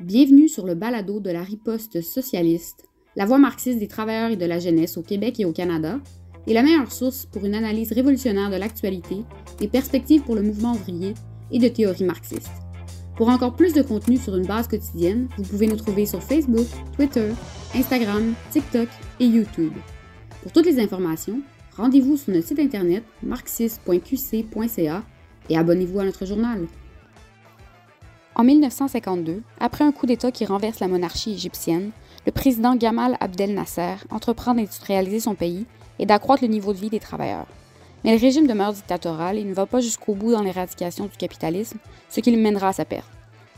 Bienvenue sur le balado de la riposte socialiste, la voix marxiste des travailleurs et de la jeunesse au Québec et au Canada, et la meilleure source pour une analyse révolutionnaire de l'actualité, des perspectives pour le mouvement ouvrier et de théories marxistes. Pour encore plus de contenu sur une base quotidienne, vous pouvez nous trouver sur Facebook, Twitter, Instagram, TikTok et YouTube. Pour toutes les informations, rendez-vous sur notre site internet marxiste.qc.ca et abonnez-vous à notre journal. En 1952, après un coup d'État qui renverse la monarchie égyptienne, le président Gamal Abdel Nasser entreprend d'industrialiser son pays et d'accroître le niveau de vie des travailleurs. Mais le régime demeure dictatorial et ne va pas jusqu'au bout dans l'éradication du capitalisme, ce qui le mènera à sa perte.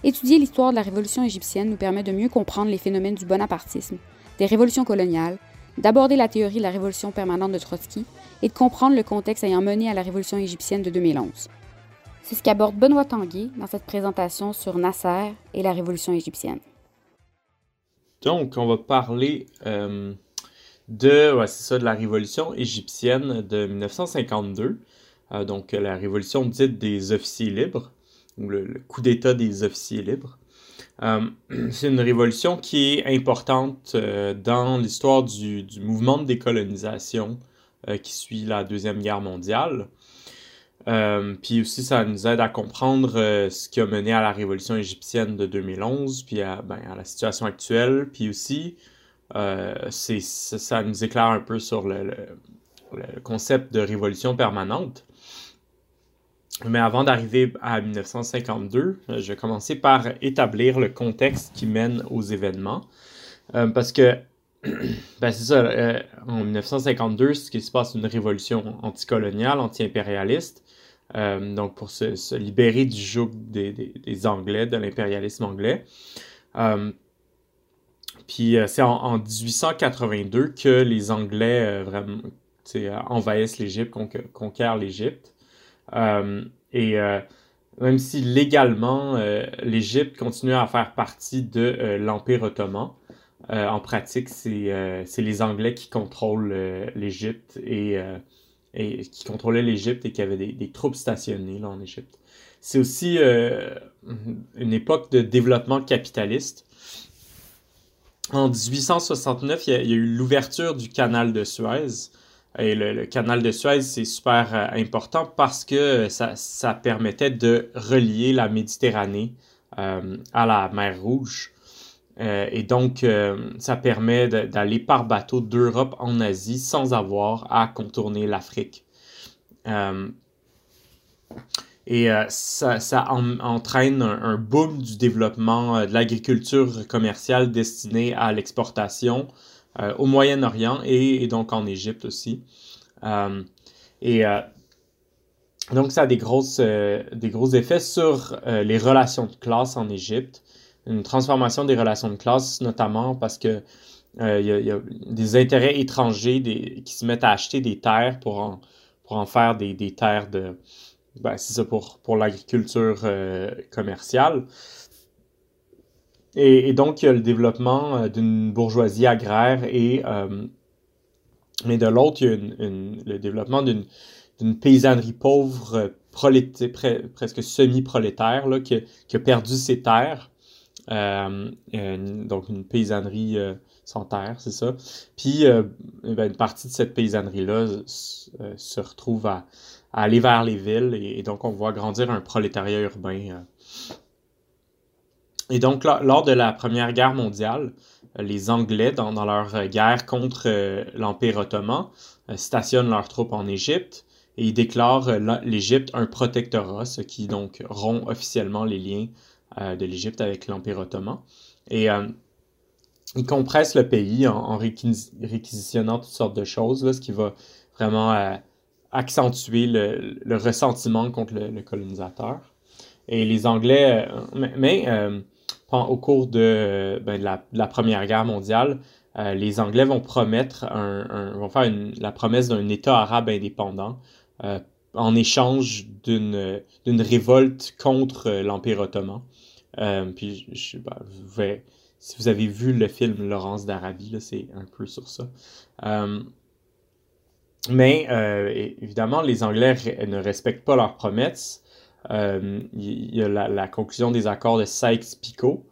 Étudier l'histoire de la révolution égyptienne nous permet de mieux comprendre les phénomènes du bonapartisme, des révolutions coloniales, d'aborder la théorie de la révolution permanente de Trotsky et de comprendre le contexte ayant mené à la révolution égyptienne de 2011. C'est ce qu'aborde Benoît Tanguy dans cette présentation sur Nasser et la révolution égyptienne. Donc, on va parler euh, de, ça, de la révolution égyptienne de 1952, euh, donc la révolution dite des officiers libres, ou le, coup d'État des officiers libres. Euh, c'est une révolution qui est importante dans l'histoire du, mouvement de décolonisation qui suit la Deuxième Guerre mondiale. Euh, puis aussi, ça nous aide à comprendre euh, ce qui a mené à la révolution égyptienne de 2011, puis à, ben, la situation actuelle. Puis aussi, euh, ça, nous éclaire un peu sur le, concept de révolution permanente. Mais avant d'arriver à 1952, je vais commencer par établir le contexte qui mène aux événements. parce que, ben c'est ça, en 1952, ce qui se passe, une révolution anticoloniale, anti-impérialiste. Euh, donc pour se, libérer du joug des, Anglais, de l'impérialisme anglais. Euh, puis euh, c'est en, 1882 que les Anglais vraiment envahissent l'Égypte, conquièrent l'Égypte. et même si légalement l'Égypte continue à faire partie de l'Empire ottoman, en pratique c'est les Anglais qui contrôlent l'Égypte et et qui contrôlait l'Égypte et qui avait des, troupes stationnées là, en Égypte. C'est aussi euh, une époque de développement capitaliste. En 1869, il y a, eu l'ouverture du canal de Suez. Et le, canal de Suez, c'est super euh, important parce que ça, ça, permettait de relier la Méditerranée euh, à la mer Rouge. Euh, et donc, euh, ça permet d'aller par bateau d'Europe en Asie sans avoir à contourner l'Afrique. Euh, et ça, entraîne un, boom du développement de l'agriculture commerciale destinée à l'exportation au Moyen-Orient et, donc en Égypte aussi. et donc, ça a des, des gros effets sur les relations de classe en Égypte une transformation des relations de classe, notamment parce que euh, il y, a des intérêts étrangers qui se mettent à acheter des terres pour en, pour en faire des, des terres de. Ben, c'est ça pour, pour l'agriculture euh, commerciale. Et, donc, il y a le développement euh, d'une bourgeoisie agraire et. mais de l'autre, il y a le développement d'une, paysannerie pauvre, presque semi-prolétaire, là, qui, a perdu ses terres euh, donc une paysannerie euh, sans terre, c'est ça. Puis euh, eh ben, une partie de cette paysannerie-là se retrouve à, aller vers les villes et, donc on voit grandir un prolétariat urbain. Et donc lors de la Première Guerre mondiale, les Anglais, dans, leur guerre contre l'Empire ottoman, stationnent leurs troupes en Égypte et ils déclarent l'Égypte un protectorat, ce qui donc rompt officiellement les liens de l'Égypte avec l'Empire ottoman. Et euh, ils compressent le pays en, réquisitionnant toutes sortes de choses, ce qui va vraiment euh, accentuer le, ressentiment contre le, colonisateur. Et les Anglais, mais, au cours de, ben, la, Première Guerre mondiale, les Anglais vont promettre vont faire la promesse d'un État arabe indépendant en échange d'une révolte contre l'Empire ottoman. Euh, puis, je, ben, si vous avez vu le film Laurence d'Arabie, c'est un peu sur ça. Euh, mais euh, évidemment, les Anglais ne respectent pas leurs promesses. Il y a la, conclusion des accords de Sykes-Picot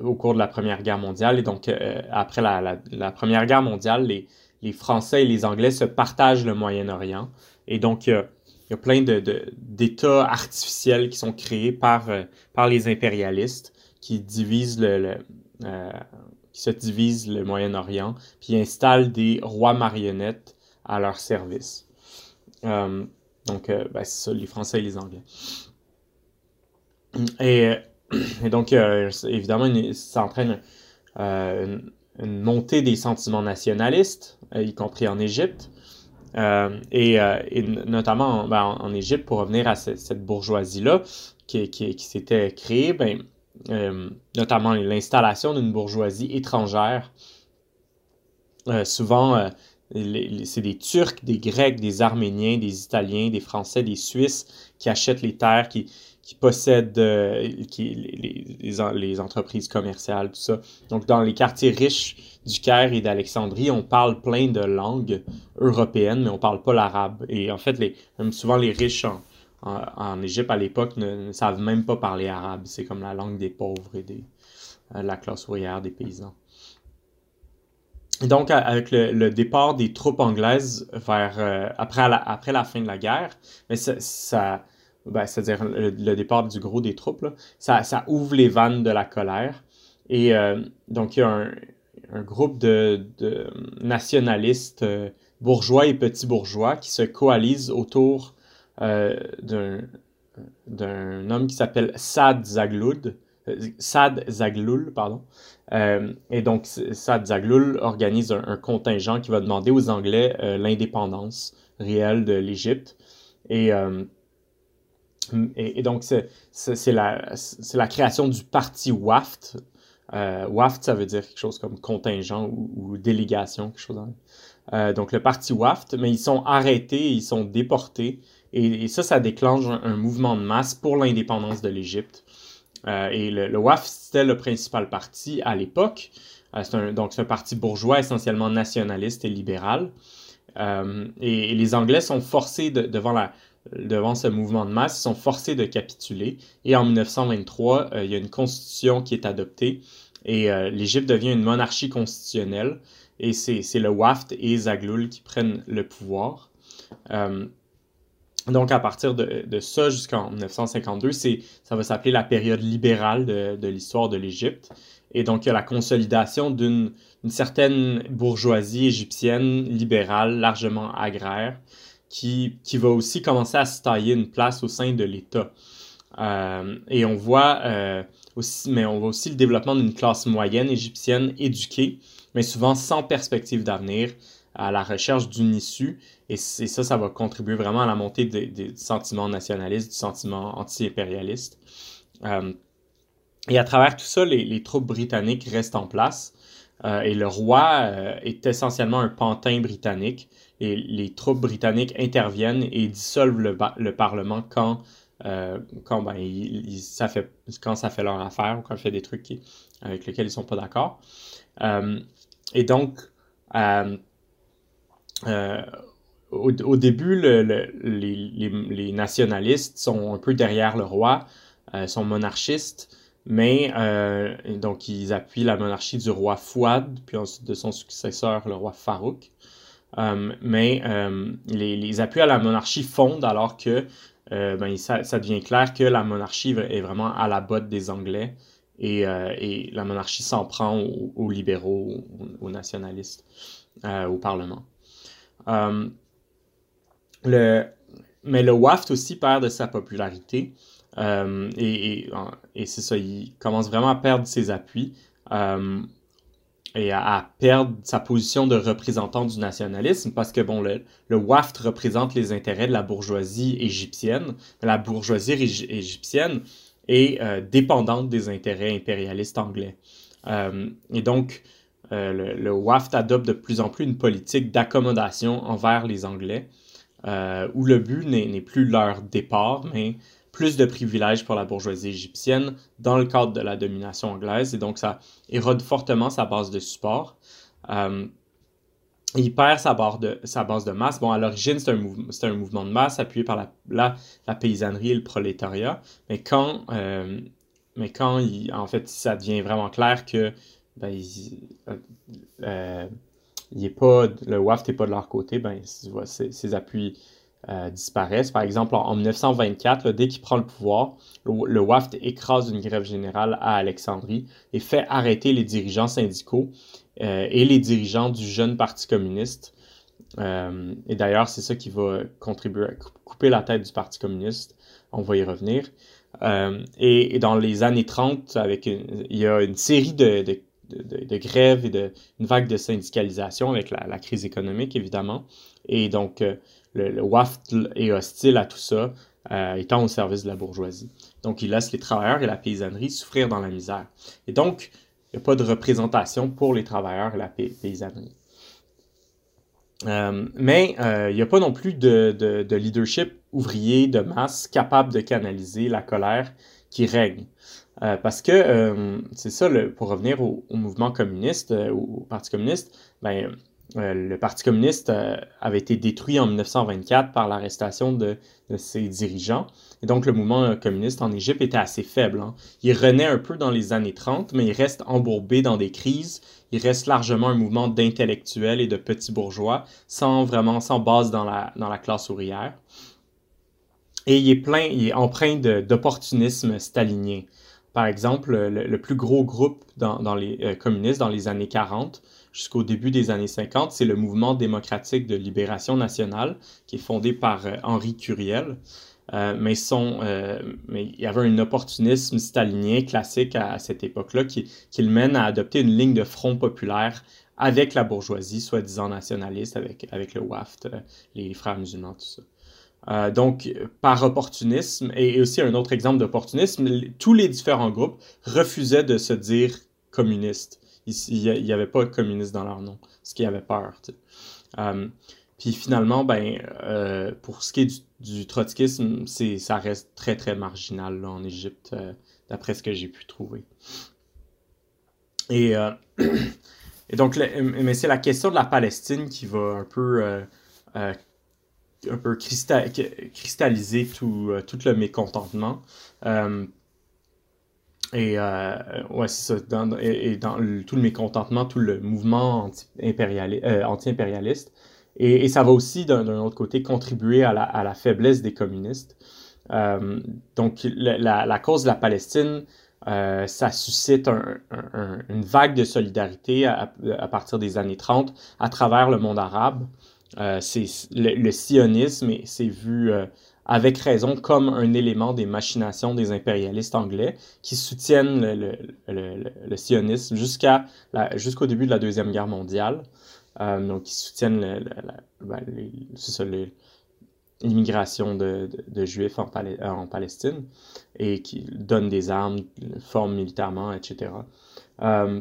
au cours de la Première Guerre mondiale. Et donc, après la, Première Guerre mondiale, les, les, Français et les Anglais se partagent le Moyen-Orient. Et donc, il y a plein d'États de, artificiels qui sont créés par, par les impérialistes qui divisent le, qui se divisent le Moyen-Orient, puis installent des rois marionnettes à leur service. Euh, donc, euh, ben, c'est ça, les Français et les Anglais. Et, donc, euh, évidemment, ça entraîne une, montée des sentiments nationalistes, y compris en Égypte. Et, et, notamment ben, en, Égypte, pour revenir à cette, bourgeoisie-là qui, qui, qui s'était créée, ben, euh, notamment l'installation d'une bourgeoisie étrangère. Euh, souvent, euh, c'est des Turcs, des Grecs, des Arméniens, des Italiens, des Français, des Suisses qui achètent les terres, qui, possèdent les, entreprises commerciales, tout ça. Donc, dans les quartiers riches du Caire et d'Alexandrie, on parle plein de langues européennes, mais on parle pas l'arabe. Et en fait, les, souvent les riches en, en, Égypte à l'époque ne, savent même pas parler arabe. C'est comme la langue des pauvres et des, euh, de la classe ouvrière des paysans. Donc, avec le, départ des troupes anglaises vers, euh, après, la, après la fin de la guerre, mais ça, ben, c'est-à-dire le, départ du gros des troupes, ça, ça, ouvre les vannes de la colère. Et euh, donc, il y a un, un groupe de, nationalistes bourgeois et petits bourgeois qui se coalisent autour euh, d'un homme qui s'appelle Sad Zagloul, euh, Sad Zagloul, pardon. Euh, et donc, Sad Zagloul organise un, contingent qui va demander aux Anglais l'indépendance réelle de l'Égypte. Et, et, donc, c'est la, la, création du parti WAFT. WAFT, ça veut dire quelque chose comme contingent ou, délégation, quelque chose. donc, le parti WAFT, mais ils sont arrêtés, ils sont déportés et, ça, ça déclenche un, mouvement de masse pour l'indépendance de l'Égypte. Euh, et le, le, WAF, c'était le principal parti à l'époque. Euh, donc, c'est un parti bourgeois essentiellement nationaliste et libéral. Euh, et, les Anglais sont forcés devant, la, devant ce mouvement de masse, sont forcés de capituler. Et en 1923, il y a une constitution qui est adoptée et l'Égypte devient une monarchie constitutionnelle. Et c'est le WAFT et Zagloul qui prennent le pouvoir. Donc, à partir de, de ça jusqu'en 1952, ça va s'appeler la période libérale de, de l'histoire de l'Égypte. Et donc, il y a la consolidation d'une certaine bourgeoisie égyptienne libérale, largement agraire, qui, qui, va aussi commencer à se tailler une place au sein de l'État. Euh, et on voit euh, aussi, mais on voit aussi le développement d'une classe moyenne égyptienne éduquée, mais souvent sans perspective d'avenir, à la recherche d'une issue. Et, ça, ça va contribuer vraiment à la montée des, sentiments nationalistes, du sentiment anti-impérialiste. Euh, et à travers tout ça, les, troupes britanniques restent en place. Euh, et le roi euh, est essentiellement un pantin britannique. Et les troupes britanniques interviennent et dissolvent le, le Parlement quand, quand, ben, ça fait, quand ça fait leur affaire ou quand ça fait des trucs avec lesquels ils ne sont pas d'accord. et donc, euh, au, début, les, nationalistes sont un peu derrière le roi, euh, sont monarchistes, mais euh, donc ils appuient la monarchie du roi Fouad, puis ensuite de son successeur, le roi Farouk. mais les, appuis à la monarchie fondent alors que ben, ça, devient clair que la monarchie est vraiment à la botte des Anglais et, la monarchie s'en prend aux, libéraux, aux nationalistes, au Parlement. Euh, le, mais le WAFT aussi perd de sa popularité. Euh, et, c'est ça, il commence vraiment à perdre ses appuis euh, et à, perdre sa position de représentant du nationalisme parce que bon, le, WAFT représente les intérêts de la bourgeoisie égyptienne. La bourgeoisie égyptienne est dépendante des intérêts impérialistes anglais. et donc, euh, le, WAFT adopte de plus en plus une politique d'accommodation envers les Anglais, euh, où le but n'est plus leur départ, mais plus de privilèges pour la bourgeoisie égyptienne dans le cadre de la domination anglaise, et donc ça érode fortement sa base de support. Euh, il perd sa, base de, sa base de masse. Bon, à l'origine, c'est un, mouvement de masse appuyé par la, la, paysannerie et le prolétariat, mais quand il, en fait ça devient vraiment clair que ben, il, est pas, le WAFT n'est pas de leur côté, ben, ses, appuis disparaissent. Par exemple, en, 1924, dès qu'il prend le pouvoir, le, WAFT écrase une grève générale à Alexandrie et fait arrêter les dirigeants syndicaux et les dirigeants du jeune Parti communiste. et d'ailleurs, c'est ça qui va contribuer à couper la tête du Parti communiste. On va y revenir. Euh, et, dans les années 30, avec il y a une série de, grèves et une vague de syndicalisation avec la, crise économique, évidemment. Et donc, le, WAFT est hostile à tout ça, euh, étant au service de la bourgeoisie. Donc, il laisse les travailleurs et la paysannerie souffrir dans la misère. Et donc, il n'y a pas de représentation pour les travailleurs et la paysannerie. Euh, mais euh, il n'y a pas non plus de, de, leadership ouvrier de masse capable de canaliser la colère qui règne. Parce que c'est ça, pour revenir au, au mouvement communiste, au Parti communiste, ben, euh, le Parti communiste euh, avait été détruit en 1924 par l'arrestation de, ses dirigeants. Et donc, le mouvement euh, communiste en Égypte était assez faible. Hein. Il renaît un peu dans les années 30, mais il reste embourbé dans des crises. Il reste largement un mouvement d'intellectuels et de petits bourgeois, sans vraiment, sans base dans la, dans la classe ouvrière. Et il est plein, il est empreint d'opportunisme stalinien. Par exemple, le, plus gros groupe dans, dans les communistes dans les années 40, jusqu'au début des années 50, c'est le mouvement démocratique de libération nationale qui est fondé par euh, Henri Curiel. Euh, euh, mais il y avait un opportunisme stalinien classique à, cette époque-là qui, qui, le mène à adopter une ligne de front populaire avec la bourgeoisie, soi-disant nationaliste, avec, avec le WAFT, les frères musulmans, tout ça. donc, par opportunisme, et aussi un autre exemple d'opportunisme, tous les différents groupes refusaient de se dire communistes il n'y avait pas de communistes dans leur nom, ce qui avait peur. Euh, puis finalement, ben, euh, pour ce qui est du, trotskisme, ça reste très très marginal en Égypte, euh, d'après ce que j'ai pu trouver. Et, et donc, mais c'est la question de la Palestine qui va un peu, un peu cristalliser tout, tout le mécontentement. Et euh, ouais, c'est ça. Dans, et, dans tout le mécontentement, tout le mouvement anti-impérialiste. Euh, anti et, ça va aussi, d'un autre côté, contribuer à la, faiblesse des communistes. Euh, donc, la, cause de la Palestine, euh, ça suscite un, un, une vague de solidarité à, partir des années 30 à travers le monde arabe. Le, le, sionisme, c'est vu avec raison comme un élément des machinations des impérialistes anglais qui soutiennent le, sionisme jusqu'à jusqu'au début de la Deuxième Guerre mondiale. Euh, donc, qui soutiennent ben, l'immigration de, Juifs en, en, Palestine et qui donnent des armes, forment militairement, etc. Euh,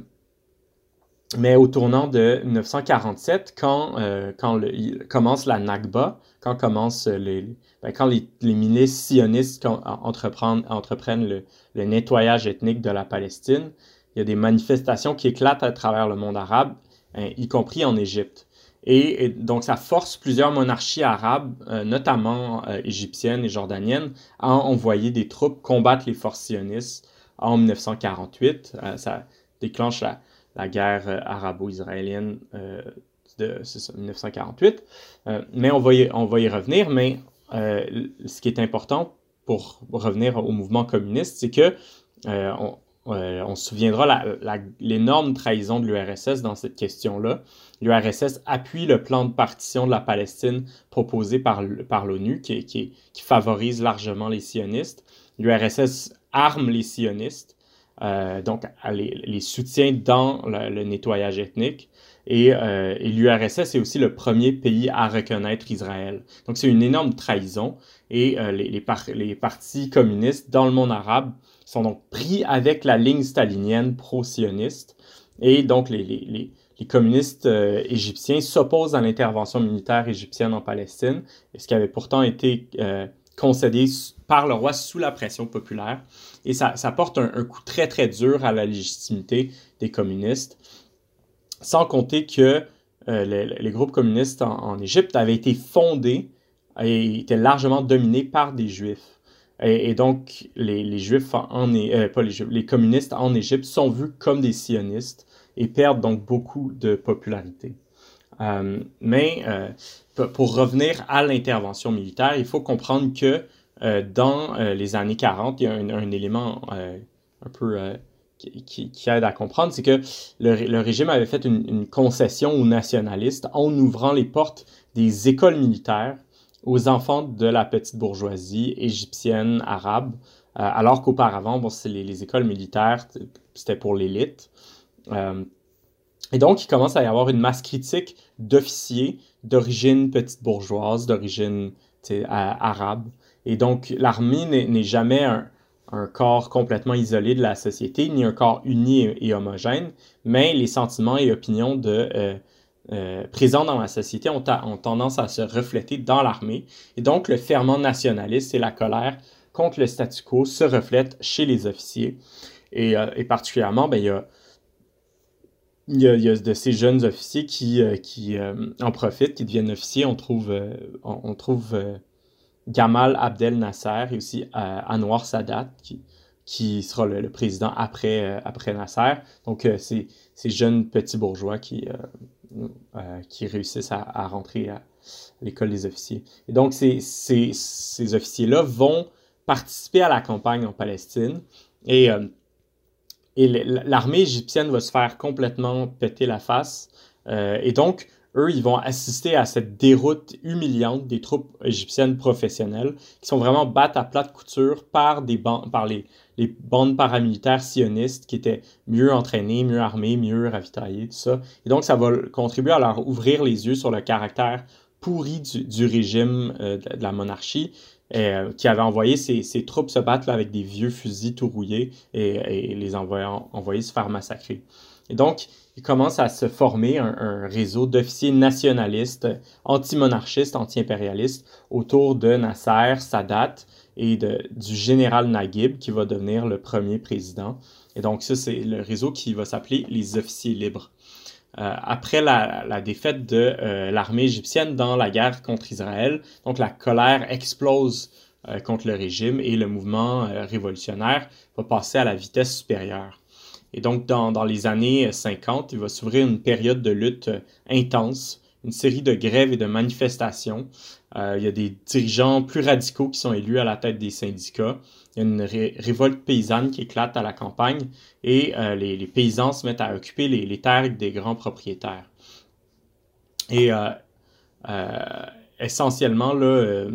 mais au tournant de 1947, quand, euh, quand commence la Nakba, quand commence les, ben, quand les, milices sionistes entreprennent, entreprennent le, nettoyage ethnique de la Palestine, il y a des manifestations qui éclatent à travers le monde arabe, hein, y compris en Égypte. Et, donc, ça force plusieurs monarchies arabes, euh, notamment euh, égyptiennes et jordaniennes, à envoyer des troupes combattre les forces sionistes en 1948. Euh, ça déclenche la, la guerre arabo-israélienne de 1948. mais on va, y, revenir. Mais euh, ce qui est important pour revenir au mouvement communiste, c'est que euh, euh, on, se souviendra l'énorme trahison de l'URSS dans cette question-là. L'URSS appuie le plan de partition de la Palestine proposé par, l'ONU, qui, favorise largement les sionistes. L'URSS arme les sionistes, donc les, les, soutient dans le nettoyage ethnique. Euh, et, l'URSS est aussi le premier pays à reconnaître Israël. Donc c'est une énorme trahison. Et euh, les, les, partis communistes dans le monde arabe sont donc pris avec la ligne stalinienne pro-sioniste. Et donc les, les communistes euh, égyptiens s'opposent à l'intervention militaire égyptienne en Palestine, ce qui avait pourtant été concédé par le roi sous la pression populaire. Et ça, porte un, coup très très dur à la légitimité des communistes sans compter que euh, les, groupes communistes en, Égypte avaient été fondés et étaient largement dominés par des juifs. Et, donc, les, Juifs, en, euh, communistes en Égypte sont vus comme des sionistes et perdent donc beaucoup de popularité. Euh, mais pour revenir à l'intervention militaire, il faut comprendre que dans les années 40, il y a un, élément un peu qui, aide à comprendre, c'est que le, régime avait fait une, concession aux nationalistes en ouvrant les portes des écoles militaires aux enfants de la petite bourgeoisie égyptienne, arabe, euh, alors qu'auparavant, bon, les, les, écoles militaires, c'était pour l'élite. Euh, et donc, il commence à y avoir une masse critique d'officiers d'origine petite bourgeoise, d'origine arabe. Et donc, l'armée n'est jamais un, corps complètement isolé de la société, ni un corps uni et, homogène, mais les sentiments et opinions de euh, euh, présents dans la société ont, tendance à se refléter dans l'armée. Et donc, le ferment nationaliste et la colère contre le statu quo se reflètent chez les officiers. Et, euh, particulièrement, ben, il, y a, il, y a, de ces jeunes officiers qui, euh, qui en profitent, qui deviennent officiers. On trouve, on, trouve Gamal Abdel Nasser et aussi Anwar Sadat, qui, qui sera le, président après, après Nasser. Donc, c'est ces jeunes petits bourgeois qui, euh, qui réussissent à, rentrer à l'école des officiers. Et donc, ces, ces, ces officiers-là vont participer à la campagne en Palestine et, euh, et l'armée égyptienne va se faire complètement péter la face. Euh, et donc, eux, ils vont assister à cette déroute humiliante des troupes égyptiennes professionnelles qui sont vraiment battues à plate couture par, des par les, les bandes paramilitaires sionistes qui étaient mieux entraînées, mieux armées, mieux ravitaillées, tout ça. Et donc, ça va contribuer à leur ouvrir les yeux sur le caractère pourri du, régime euh, de, la monarchie, euh, qui avait envoyé ses, troupes se battre avec des vieux fusils tout rouillés et, les envoyant, envoyer se faire massacrer. Et donc, il commence à se former un, réseau d'officiers nationalistes, anti-monarchistes, anti-impérialistes autour de Nasser, Sadat et de, du général Naguib qui va devenir le premier président. Et donc, ça, c'est le réseau qui va s'appeler les officiers libres. Euh, après la, défaite de euh, l'armée égyptienne dans la guerre contre Israël, donc la colère explose euh, contre le régime et le mouvement révolutionnaire va passer à la vitesse supérieure. Et donc, dans, dans les années 50, il va s'ouvrir une période de lutte intense, une série de grèves et de manifestations. il y a des dirigeants plus radicaux qui sont élus à la tête des syndicats. Il y a une révolte paysanne qui éclate à la campagne et euh, les, paysans se mettent à occuper les, terres des grands propriétaires. Et euh, euh, essentiellement, là,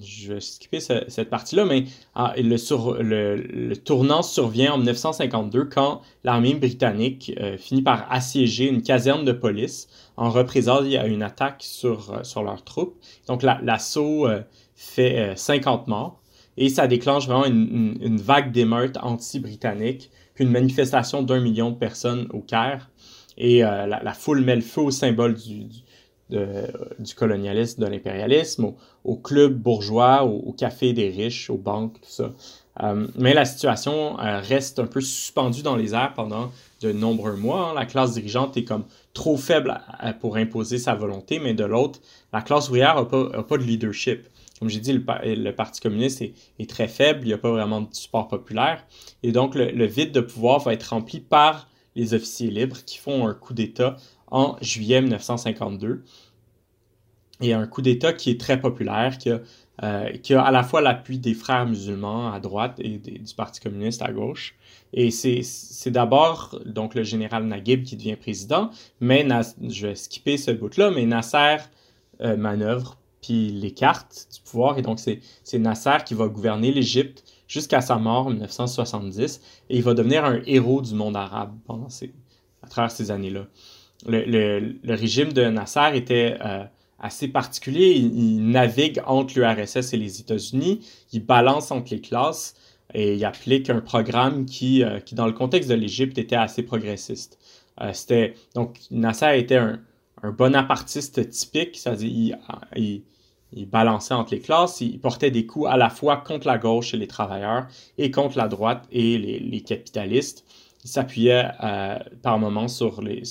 je vais skipper cette partie-là, mais ah, le, tournant survient en 1952 quand l'armée britannique finit par assiéger une caserne de police en représailles à une attaque sur, sur leurs troupes. Donc l'assaut fait 50 morts. Et ça déclenche vraiment une, vague d'émeutes anti-britanniques, puis une manifestation d'un million de personnes au Caire. Et euh, la, foule met le feu au symbole du, colonialisme, de l'impérialisme, au, club bourgeois, au, café des riches, aux banques, tout ça. Euh, mais la situation euh, reste un peu suspendue dans les airs pendant de nombreux mois. Hein. La classe dirigeante est comme trop faible pour imposer sa volonté, mais de l'autre, la classe ouvrière n'a pas, de leadership comme j'ai dit, le, Parti communiste est, très faible, il n'y a pas vraiment de support populaire. Et donc, le, vide de pouvoir va être rempli par les officiers libres qui font un coup d'État en juillet 1952. Et un coup d'État qui est très populaire, qui a, euh, qui a à la fois l'appui des frères musulmans à droite et du Parti communiste à gauche. Et c'est d'abord donc le général Naguib qui devient président, mais je vais skipper ce bout-là, mais Nasser euh, manœuvre puis les cartes du pouvoir. Et donc, c'est Nasser qui va gouverner l'Égypte jusqu'à sa mort en 1970. Et il va devenir un héros du monde arabe pendant ces, à travers ces années-là. Le, le, régime de Nasser était euh, assez particulier. Il, navigue entre l'URSS et les États-Unis. Il balance entre les classes et il applique un programme qui, euh, qui dans le contexte de l'Égypte, était assez progressiste. Euh, c'était donc Nasser était un, un bonapartiste typique, c'est-à-dire il, balançait entre les classes, il portait des coups à la fois contre la gauche et les travailleurs et contre la droite et les, capitalistes. Il s'appuyait euh, par moments sur les,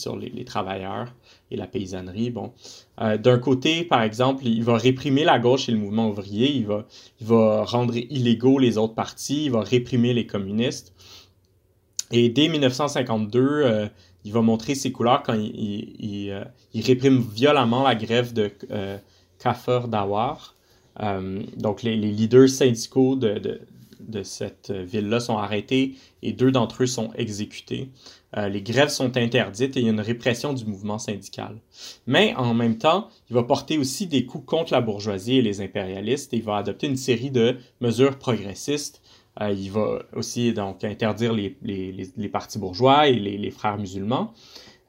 travailleurs et la paysannerie. Bon, euh, d'un côté, par exemple, il va réprimer la gauche et le mouvement ouvrier, il va, rendre illégaux les autres partis, il va réprimer les communistes. Et dès 1952, euh, il va montrer ses couleurs quand il, euh, réprime violemment la grève de euh, Kafir Dawar. donc les, leaders syndicaux de cette ville-là sont arrêtés et deux d'entre eux sont exécutés. Euh, les grèves sont interdites et il y a une répression du mouvement syndical. Mais en même temps, il va porter aussi des coups contre la bourgeoisie et les impérialistes et il va adopter une série de mesures progressistes. Euh, il va aussi donc interdire les, les, les partis bourgeois et les, frères musulmans.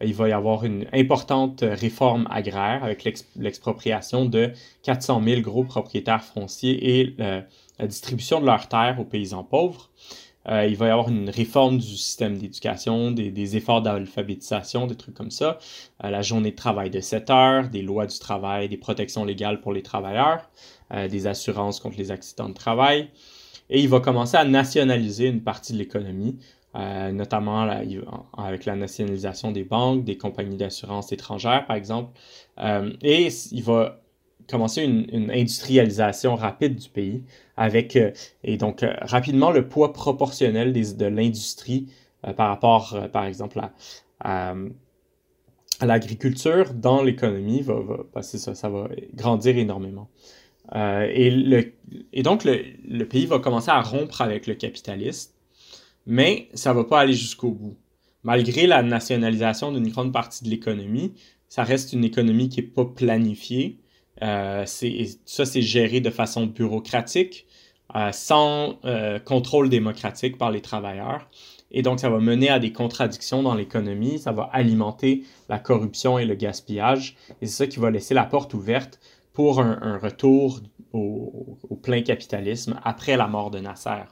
Il va y avoir une importante réforme agraire avec l'expropriation de 400 000 gros propriétaires fonciers et euh, la distribution de leurs terres aux paysans pauvres. Euh, il va y avoir une réforme du système d'éducation, des, efforts d'alphabétisation, des trucs comme ça. La journée de travail de 7 heures, des lois du travail, des protections légales pour les travailleurs, des assurances contre les accidents de travail. Et il va commencer à nationaliser une partie de l'économie, notamment avec la nationalisation des banques, des compagnies d'assurance étrangères, par exemple. et il va commencer une, industrialisation rapide du pays avec euh, et donc euh, rapidement le poids proportionnel de l'industrie euh, par rapport par exemple à, l'agriculture dans l'économie va, va ça, ça va grandir énormément. Et, le, et donc le, le, pays va commencer à rompre avec le capitalisme, mais ça va pas aller jusqu'au bout. Malgré la nationalisation d'une grande partie de l'économie, ça reste une économie qui est pas planifiée, euh, ça, c'est géré de façon bureaucratique, euh, sans euh, contrôle démocratique par les travailleurs. Et donc, ça va mener à des contradictions dans l'économie, ça va alimenter la corruption et le gaspillage. Et c'est ça qui va laisser la porte ouverte pour un, retour au, plein capitalisme après la mort de Nasser.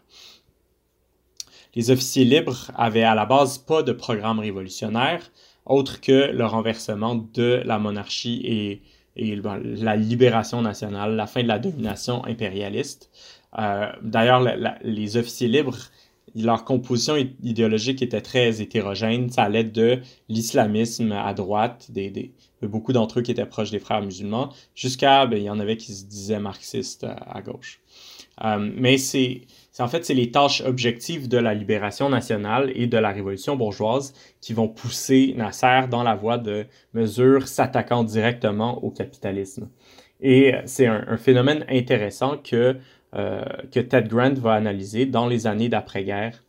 Les officiers libres avaient à la base pas de programme révolutionnaire, autre que le renversement de la monarchie et la libération nationale, la fin de la domination impérialiste. Euh, D'ailleurs, les officiers libres, leur composition idéologique était très hétérogène. Ça allait de l'islamisme à droite, des, beaucoup d'entre eux qui étaient proches des frères musulmans, jusqu'à, ben, il y en avait qui se disaient marxistes à, gauche. Euh, mais c'est en fait c'est les tâches objectives de la libération nationale et de la révolution bourgeoise qui vont pousser Nasser dans la voie de mesures s'attaquant directement au capitalisme. Et c'est un, phénomène intéressant que, euh, que Ted Grant va analyser dans les années d'après-guerre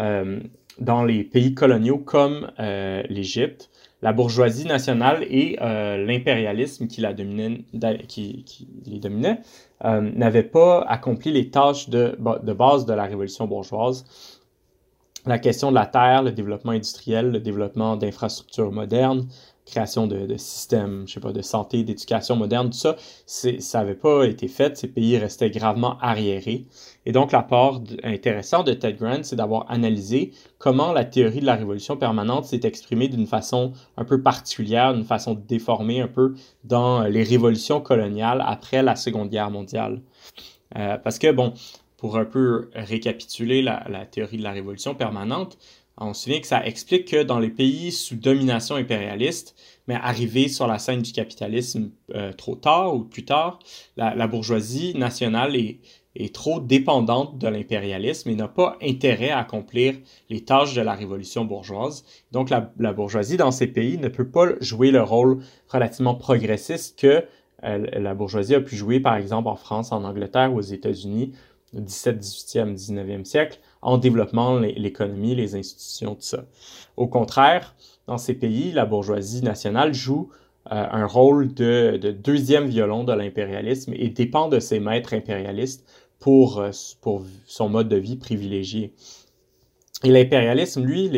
euh, dans les pays coloniaux comme euh, l'Égypte la bourgeoisie nationale et euh, l'impérialisme qui, les dominait euh, n'avaient pas accompli les tâches de, base de la révolution bourgeoise. La question de la terre, le développement industriel, le développement d'infrastructures modernes, création de, systèmes, je sais pas, de santé, d'éducation moderne, tout ça, ça n'avait pas été fait. Ces pays restaient gravement arriérés. Et donc, l'apport intéressant de Ted Grant, c'est d'avoir analysé comment la théorie de la révolution permanente s'est exprimée d'une façon un peu particulière, d'une façon déformée un peu dans les révolutions coloniales après la Seconde Guerre mondiale. Euh, parce que, bon, pour un peu récapituler la théorie de la révolution permanente, on se souvient que ça explique que dans les pays sous domination impérialiste, mais arrivé sur la scène du capitalisme euh, trop tard ou plus tard, la, bourgeoisie nationale est, est, trop dépendante de l'impérialisme et n'a pas intérêt à accomplir les tâches de la révolution bourgeoise. Donc la, la, bourgeoisie dans ces pays ne peut pas jouer le rôle relativement progressiste que euh, la bourgeoisie a pu jouer par exemple en France, en Angleterre aux États-Unis au 17, 18e, 19e siècle en développant l'économie, les institutions, tout ça. Au contraire, dans ces pays, la bourgeoisie nationale joue euh, un rôle de, deuxième violon de l'impérialisme et dépend de ses maîtres impérialistes pour, euh, son mode de vie privilégié. Et l'impérialisme, lui,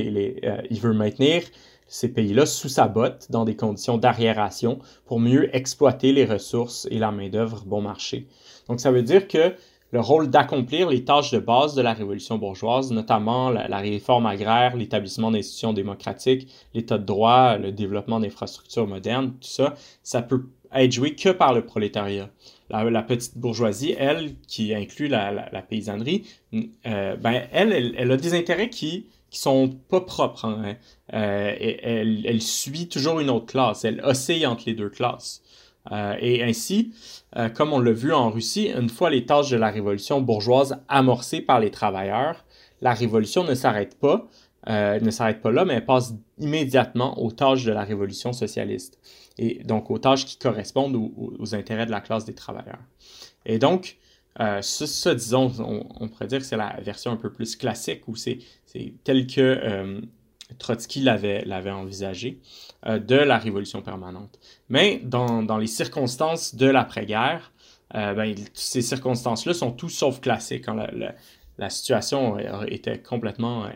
euh, il veut maintenir ces pays-là sous sa botte dans des conditions d'arriération pour mieux exploiter les ressources et la main-d'œuvre bon marché. Donc, ça veut dire que le rôle d'accomplir les tâches de base de la révolution bourgeoise, notamment la, réforme agraire, l'établissement d'institutions démocratiques, l'état de droit, le développement d'infrastructures modernes, tout ça, ça peut être joué que par le prolétariat. La, petite bourgeoisie, elle, qui inclut la, paysannerie, euh, ben, elle, elle, a des intérêts qui qui sont pas propres. Hein. elle, suit toujours une autre classe. Elle oscille entre les deux classes. Et ainsi, comme on l'a vu en Russie, une fois les tâches de la révolution bourgeoise amorcées par les travailleurs, la révolution ne s'arrête pas, ne s'arrête pas là, mais elle passe immédiatement aux tâches de la révolution socialiste et donc aux tâches qui correspondent aux, intérêts de la classe des travailleurs. Et donc, euh, ça, disons, on, pourrait dire que c'est la version un peu plus classique, ou c'est tel que euh, Trotsky l'avait envisagé, euh, de la révolution permanente. Mais dans, dans les circonstances de l'après-guerre, ben, ces circonstances-là sont tout sauf. Quand hein. la, la, situation était complètement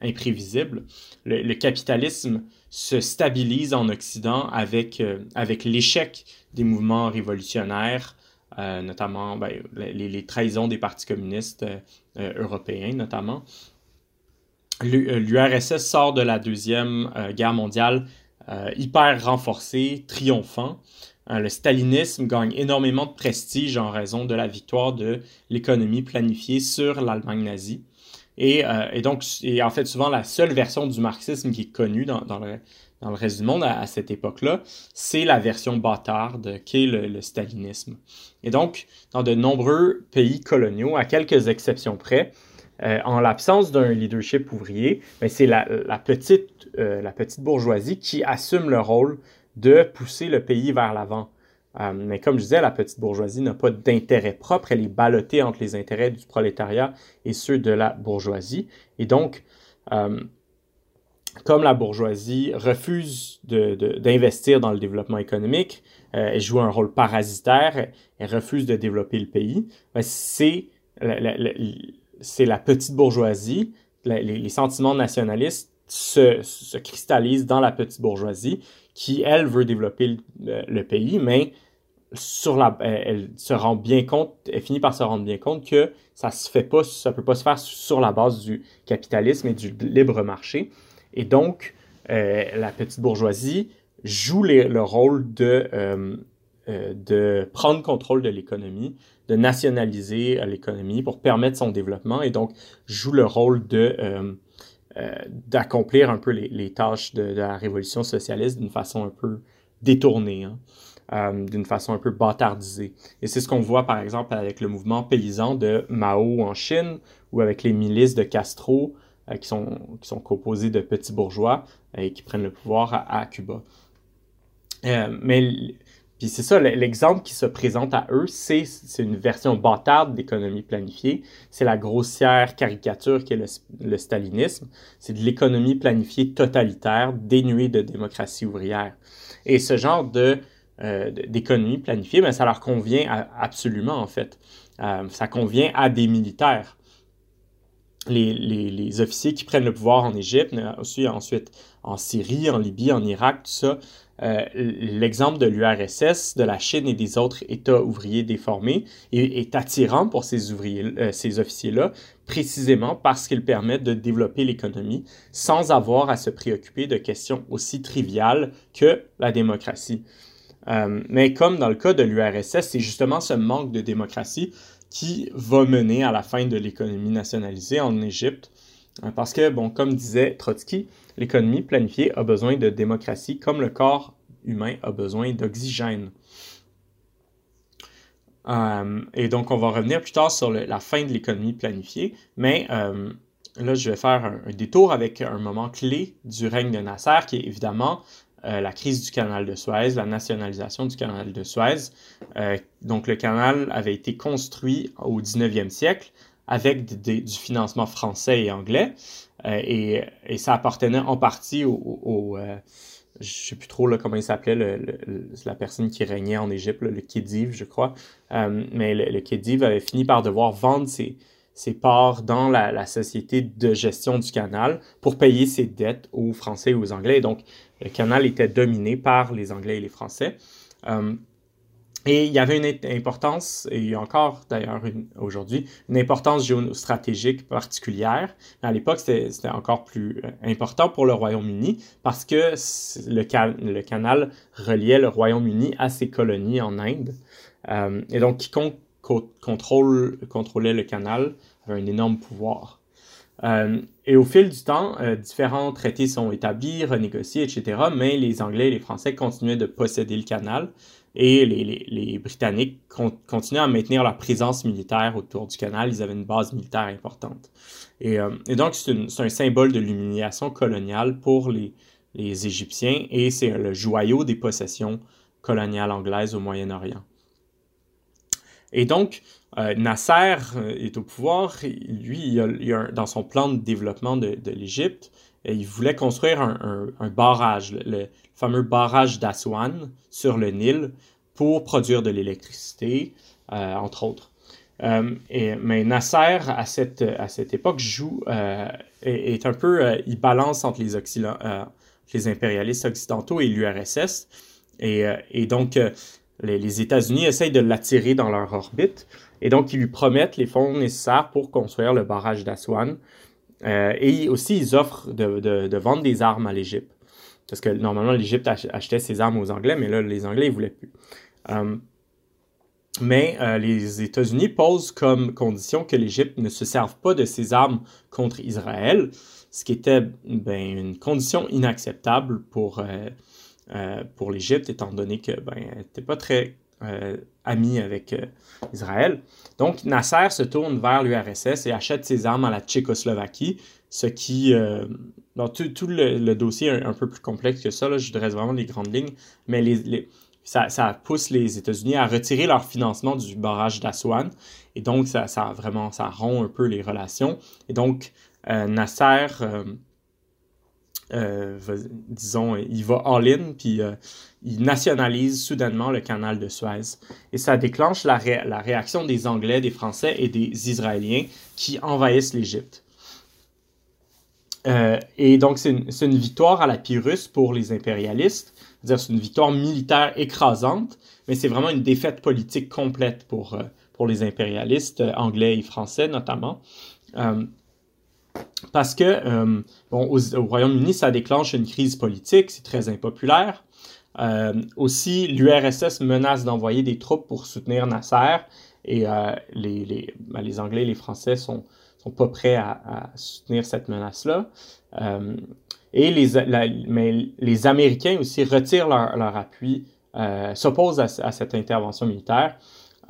imprévisible. Le, capitalisme se stabilise en Occident avec, euh, avec l'échec des mouvements révolutionnaires, euh, notamment ben, les, trahisons des partis communistes euh, européens, notamment. L'URSS sort de la Deuxième Guerre mondiale hyper renforcé, triomphant. le stalinisme gagne énormément de prestige en raison de la victoire de l'économie planifiée sur l'Allemagne nazie. Euh, et, donc, et en fait, souvent, la seule version du marxisme qui est connue dans, le, dans le reste du monde à, cette époque-là, c'est la version bâtarde qu'est le, stalinisme. Et donc, dans de nombreux pays coloniaux, à quelques exceptions près, euh, en l'absence d'un leadership ouvrier, ben, c'est la, petite, euh, la petite bourgeoisie qui assume le rôle de pousser le pays vers l'avant. Euh, mais comme je disais, la petite bourgeoisie n'a pas d'intérêt propre, elle est ballottée entre les intérêts du prolétariat et ceux de la bourgeoisie. Et donc, comme la bourgeoisie refuse d'investir dans le développement économique, elle joue un rôle parasitaire, elle refuse de développer le pays, ben, c'est la, petite bourgeoisie, les, sentiments nationalistes se, cristallisent dans la petite bourgeoisie qui, elle, veut développer le, pays, mais sur la, elle, se rend bien compte, elle finit par se rendre bien compte que ça se fait pas, ça peut pas se faire sur la base du capitalisme et du libre marché. Et donc, euh, la petite bourgeoisie joue le rôle de, euh, euh, de prendre contrôle de l'économie, de nationaliser l'économie pour permettre son développement et donc joue le rôle de euh, d'accomplir un peu les, tâches de, la révolution socialiste d'une façon un peu détournée, hein, euh, d'une façon un peu bâtardisée. Et c'est ce qu'on voit par exemple avec le mouvement paysan de Mao en Chine ou avec les milices de Castro euh, qui, sont, qui sont composées de petits bourgeois et qui prennent le pouvoir à, à Cuba. mais puis c'est ça, l'exemple qui se présente à eux, c'est une version bâtarde d'économie planifiée. C'est la grossière caricature qui est le, stalinisme. C'est de l'économie planifiée totalitaire, dénuée de démocratie ouvrière. Et ce genre euh, d'économie planifiée, ben, ça leur convient absolument, en fait. Euh, ça convient à des militaires. Les, officiers qui prennent le pouvoir en Égypte, aussi ensuite en Syrie, en Libye, en Irak, tout ça, euh, l'exemple de l'URSS, de la Chine et des autres États ouvriers déformés est, attirant pour euh, ces officiers-là, précisément parce qu'ils permettent de développer l'économie sans avoir à se préoccuper de questions aussi triviales que la démocratie. Euh, mais comme dans le cas de l'URSS, c'est justement ce manque de démocratie qui va mener à la fin de l'économie nationalisée en Égypte. Parce que, bon, comme disait Trotsky, l'économie planifiée a besoin de démocratie comme le corps humain a besoin d'oxygène. Euh, et donc, on va revenir plus tard sur la fin de l'économie planifiée, mais euh, là, je vais faire un, détour avec un moment clé du règne de Nasser, qui est évidemment euh, la crise du canal de Suez, la nationalisation du canal de Suez. donc, le canal avait été construit au 19e siècle avec du financement français et anglais. Euh, et, et, ça appartenait en partie au, au, euh, je sais plus trop là, comment il s'appelait, le, la personne qui régnait en Égypte, le Khedive, je crois. Euh, mais le, le Khedive avait fini par devoir vendre ses, ses parts dans la, société de gestion du canal pour payer ses dettes aux Français et aux Anglais. Donc, le canal était dominé par les Anglais et les Français. Euh, et il y avait une importance, et il y a encore d'ailleurs aujourd'hui, une importance géostratégique particulière. À l'époque, c'était encore plus euh, important pour le Royaume-Uni parce que le, le, canal reliait le Royaume-Uni à ses colonies en Inde. Euh, et donc, quiconque contrôle, contrôlait le canal un énorme pouvoir. et au fil du temps, différents traités sont établis, renégociés, etc. Mais les Anglais et les Français continuaient de posséder le canal et les, Britanniques continuaient à maintenir leur présence militaire autour du canal. Ils avaient une base militaire importante. Et, donc, c'est un symbole de l'humiliation coloniale pour les, les Égyptiens et c'est le joyau des possessions coloniales anglaises au Moyen-Orient. Et donc, euh, Nasser euh, est au pouvoir. Lui, dans son plan de développement de, l'Égypte, euh, il voulait construire un, barrage, le, fameux barrage d'Aswan sur le Nil pour produire de l'électricité, entre autres. mais Nasser, à cette, à cette époque, joue, est, un peu, il balance entre les, les impérialistes occidentaux et l'URSS. Et, et, donc, les, États-Unis essayent de l'attirer dans leur orbite et donc ils lui promettent les fonds nécessaires pour construire le barrage d'Aswan. Euh, et aussi, ils offrent de, vendre des armes à l'Égypte. Parce que normalement, l'Égypte achetait ses armes aux Anglais, mais là, les Anglais, ils voulaient plus. Euh, mais euh, les États-Unis posent comme condition que l'Égypte ne se serve pas de ses armes contre Israël, ce qui était ben, une condition inacceptable pour, euh, pour l'Égypte, étant donné que ben, n'était pas très euh, ami avec euh, Israël. Donc Nasser se tourne vers l'URSS et achète ses armes à la Tchécoslovaquie, ce qui... tout, le, dossier est un, peu plus complexe que ça, là, je dresse vraiment les grandes lignes, mais les, ça, pousse les États-Unis à retirer leur financement du barrage d'Aswan. Et donc, ça, ça, vraiment, ça rompt un peu les relations. Et donc, Nasser euh, disons, il va all-in, puis euh, il nationalise soudainement le canal de Suez. Et ça déclenche la, réaction des Anglais, des Français et des Israéliens qui envahissent l'Égypte. Euh, et donc, c'est une, victoire à la Pyrrhus pour les impérialistes. C'est-à-dire, c'est une victoire militaire écrasante, mais c'est vraiment une défaite politique complète pour, pour les impérialistes anglais et français, notamment parce que euh, bon, au, Royaume-Uni, ça déclenche une crise politique, c'est très impopulaire. Euh, aussi, l'URSS menace d'envoyer des troupes pour soutenir Nasser et euh, les, les, ben, les, Anglais et les Français sont, sont pas prêts à, soutenir cette menace-là. et les, mais les Américains aussi retirent leur, leur appui, s'opposent à, cette intervention militaire.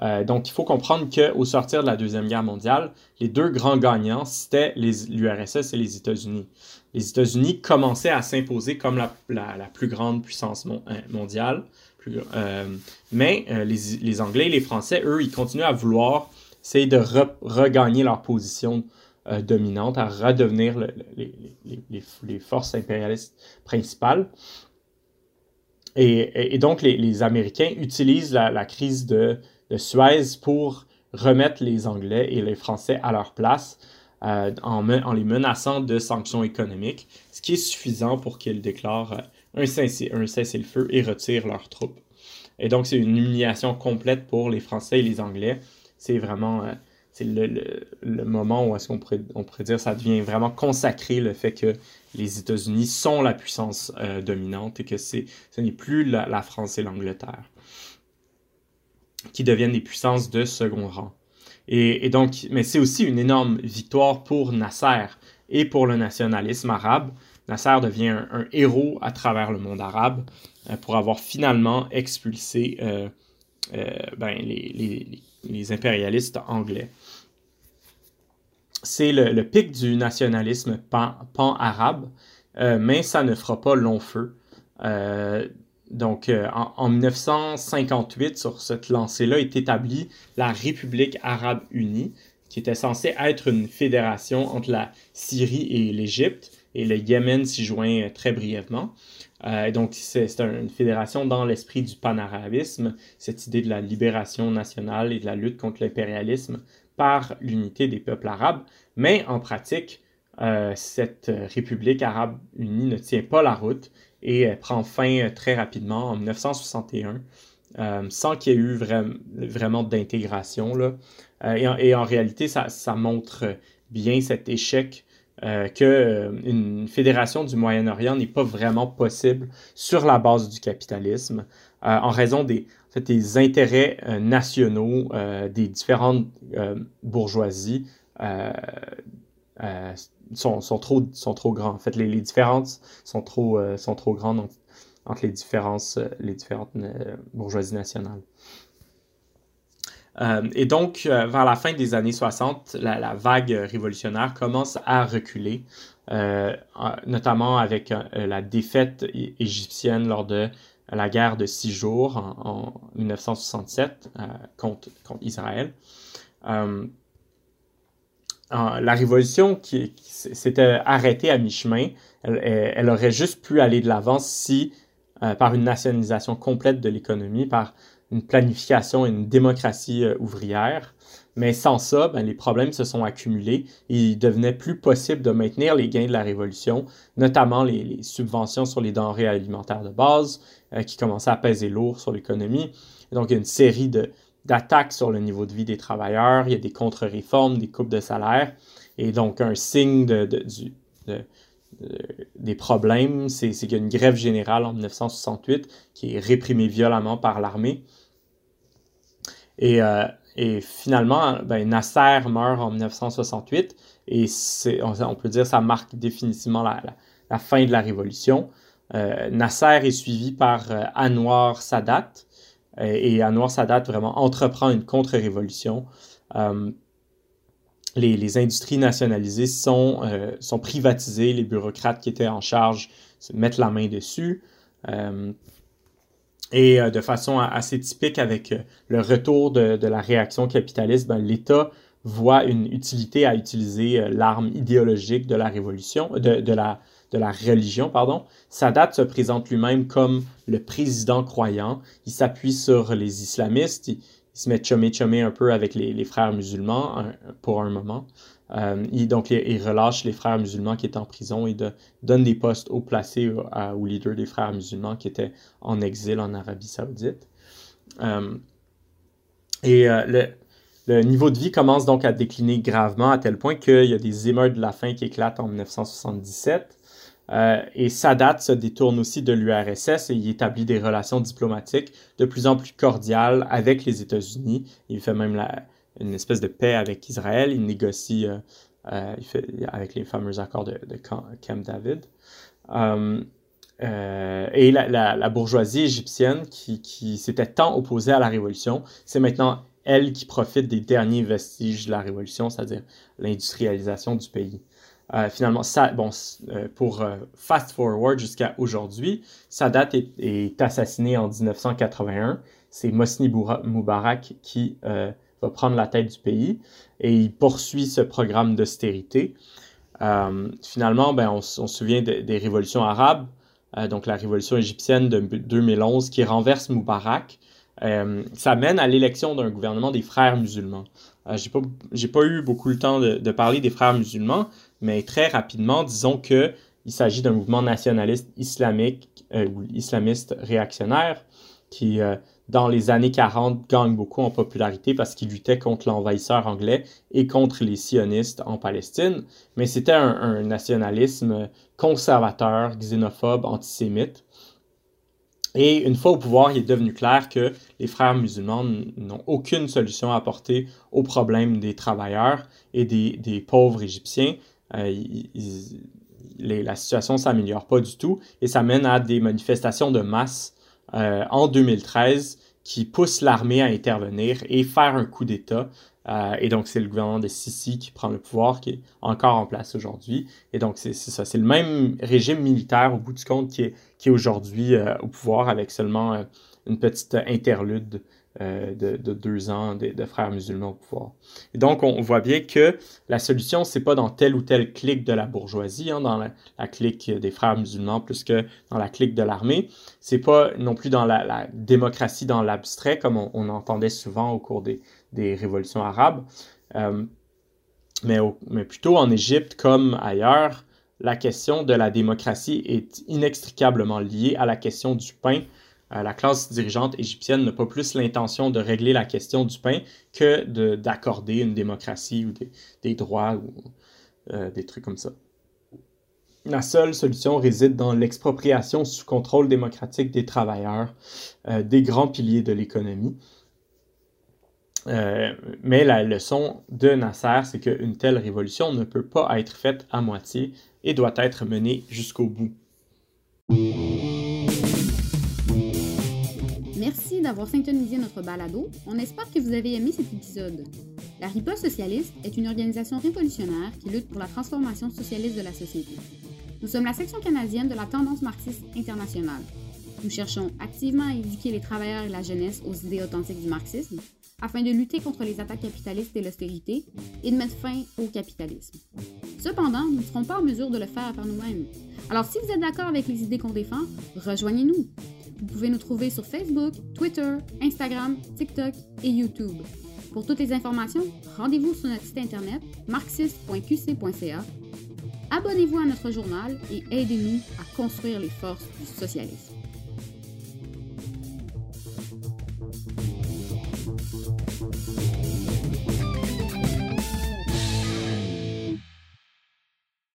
Euh, donc, il faut comprendre qu'au sortir de la Deuxième Guerre mondiale, les deux grands gagnants, c'était l'URSS et les États-Unis. Les États-Unis commençaient à s'imposer comme la, plus grande puissance euh, mondiale, euh, mais les, Anglais et les Français, eux, ils continuaient à vouloir essayer de regagner leur position dominante, à redevenir les, forces impérialistes principales. Et, donc, les, Américains utilisent la crise de de Suez pour remettre les Anglais et les Français à leur place euh, en, les menaçant de sanctions économiques, ce qui est suffisant pour qu'ils déclarent euh, un cessez-le-feu et retirent leurs troupes. Et donc, c'est une humiliation complète pour les Français et les Anglais. C'est vraiment euh, c'est le, moment où est-ce qu'on pourrait, on pourrait dire ça devient vraiment consacré le fait que les États-Unis sont la puissance dominante et que ce n'est plus la France et l'Angleterre qui deviennent des puissances de second rang. Et, donc, mais c'est aussi une énorme victoire pour Nasser et pour le nationalisme arabe. Nasser devient un, héros à travers le monde arabe euh, pour avoir finalement expulsé euh, euh, ben, les, les, impérialistes anglais. C'est le, pic du nationalisme pan-arabe, mais ça ne fera pas long feu. Donc, euh, en, 1958, sur cette lancée-là, est établie la République arabe unie, qui était censée être une fédération entre la Syrie et l'Égypte, et le Yémen s'y joint euh, très brièvement. Euh, donc, c'est une fédération dans l'esprit du panarabisme, cette idée de la libération nationale et de la lutte contre l'impérialisme par l'unité des peuples arabes. Mais en pratique, cette République arabe unie ne tient pas la route et elle prend fin euh, très rapidement en 1961. Euh, sans qu'il y ait eu vraiment d'intégration. Euh, et, en réalité, ça, montre bien cet échec euh, qu'une fédération du Moyen-Orient n'est pas vraiment possible sur la base du capitalisme, en raison des intérêts nationaux des différentes bourgeoisies sont, sont, trop, sont trop grands. En fait, les, les différences sont trop, euh, sont trop grandes entre, les, différences, euh, les différentes bourgeoisies nationales. et donc, vers la fin des années 60, la, vague révolutionnaire commence à reculer, notamment avec la défaite égyptienne lors de la guerre de six jours en, 1967 contre, contre, Israël la révolution qui, s'était arrêtée à mi-chemin, elle, aurait juste pu aller de l'avant si, euh, par une nationalisation complète de l'économie, par une planification et une démocratie euh, ouvrière. Mais sans ça, ben, les problèmes se sont accumulés et il devenait plus possible de maintenir les gains de la révolution, notamment les, subventions sur les denrées alimentaires de base euh, qui commençaient à peser lourd sur l'économie. Donc, il y a une série de, d'attaques sur le niveau de vie des travailleurs, il y a des contre-réformes, des coupes de salaire. Et donc, un signe de, des problèmes, c'est qu'il y a une grève générale en 1968 qui est réprimée violemment par l'armée. Et, euh, finalement, ben, Nasser meurt en 1968 et on, peut dire que ça marque définitivement la, fin de la révolution. Euh, Nasser est suivi par euh, Anwar Sadat, euh, et Anwar Sadat vraiment entreprend une contre-révolution. Euh, les, industries nationalisées sont, euh, sont privatisées, les bureaucrates qui étaient en charge mettent la main dessus. et de façon assez typique avec le retour de, la réaction capitaliste, ben, l'État voit une utilité à utiliser l'arme idéologique de la révolution, de la, de la religion, pardon, Sadat se présente lui-même comme le président croyant. Il s'appuie sur les islamistes. Il, se met chumé un peu avec les, frères musulmans pour un moment. Euh, il, donc, il, relâche les frères musulmans qui étaient en prison et donne des postes haut placés aux leaders des frères musulmans qui étaient en exil en Arabie Saoudite. Euh, et euh, le, le niveau de vie commence donc à décliner gravement à tel point qu'il y a des émeutes de la faim qui éclatent en 1977. Euh, et Sadat se détourne aussi de l'URSS et y établit des relations diplomatiques de plus en plus cordiales avec les États-Unis. Il fait même une espèce de paix avec Israël. Il négocie euh, euh, avec les fameux accords de, Camp David. et la, bourgeoisie égyptienne qui s'était tant opposée à la révolution, c'est maintenant elle qui profite des derniers vestiges de la révolution, c'est-à-dire l'industrialisation du pays. Euh, finalement, bon, euh, pour euh, fast forward jusqu'à aujourd'hui, Sadat est, est, assassiné en 1981. C'est Mosni Moubarak qui va prendre la tête du pays et il poursuit ce programme d'austérité. finalement, ben, on, se souvient des révolutions arabes, donc la révolution égyptienne de 2011 qui renverse Moubarak. ça mène à l'élection d'un gouvernement des frères musulmans. J'ai pas, pas eu beaucoup le temps de, parler des frères musulmans, mais très rapidement, disons que il s'agit d'un mouvement nationaliste islamique euh, ou islamiste réactionnaire qui, euh, dans les années 40, gagne beaucoup en popularité parce qu'il luttait contre l'envahisseur anglais et contre les sionistes en Palestine. Mais c'était un, un nationalisme conservateur, xénophobe, antisémite. Et une fois au pouvoir, il est devenu clair que les frères musulmans n'ont aucune solution à apporter aux problèmes des travailleurs et des, pauvres égyptiens. Euh, la situation ne s'améliore pas du tout et ça mène à des manifestations de masse euh, en 2013 qui poussent l'armée à intervenir et faire un coup d'État euh, et donc, c'est le gouvernement de Sisi qui prend le pouvoir, qui est encore en place aujourd'hui. Et donc, c'est ça. C'est le même régime militaire, au bout du compte, qui est, qui aujourd'hui au pouvoir avec seulement une petite interlude de, deux ans de, frères musulmans au pouvoir. Et donc, on voit bien que la solution, c'est pas dans telle ou telle clique de la bourgeoisie, hein, dans la, clique des frères musulmans, plus que dans la clique de l'armée. C'est pas non plus dans la, démocratie dans l'abstrait, comme on entendait souvent au cours des révolutions arabes. Euh, mais, plutôt en Égypte comme ailleurs, la question de la démocratie est inextricablement liée à la question du pain. Euh, la classe dirigeante égyptienne n'a pas plus l'intention de régler la question du pain que d'accorder une démocratie ou des, droits ou euh, des trucs comme ça. La seule solution réside dans l'expropriation sous contrôle démocratique des travailleurs, des grands piliers de l'économie. Euh, mais la leçon de Nasser, c'est qu'une telle révolution ne peut pas être faite à moitié et doit être menée jusqu'au bout. Merci d'avoir syntonisé notre balado. On espère que vous avez aimé cet épisode. La Riposte socialiste est une organisation révolutionnaire qui lutte pour la transformation socialiste de la société. Nous sommes la section canadienne de la tendance marxiste internationale. Nous cherchons activement à éduquer les travailleurs et la jeunesse aux idées authentiques du marxisme afin de lutter contre les attaques capitalistes et l'austérité et de mettre fin au capitalisme. Cependant, nous ne serons pas en mesure de le faire par nous-mêmes. Alors si vous êtes d'accord avec les idées qu'on défend, rejoignez-nous. Vous pouvez nous trouver sur Facebook, Twitter, Instagram, TikTok et YouTube. Pour toutes les informations, rendez-vous sur notre site internet marxiste.qc.ca. Abonnez-vous à notre journal et aidez-nous à construire les forces du socialisme.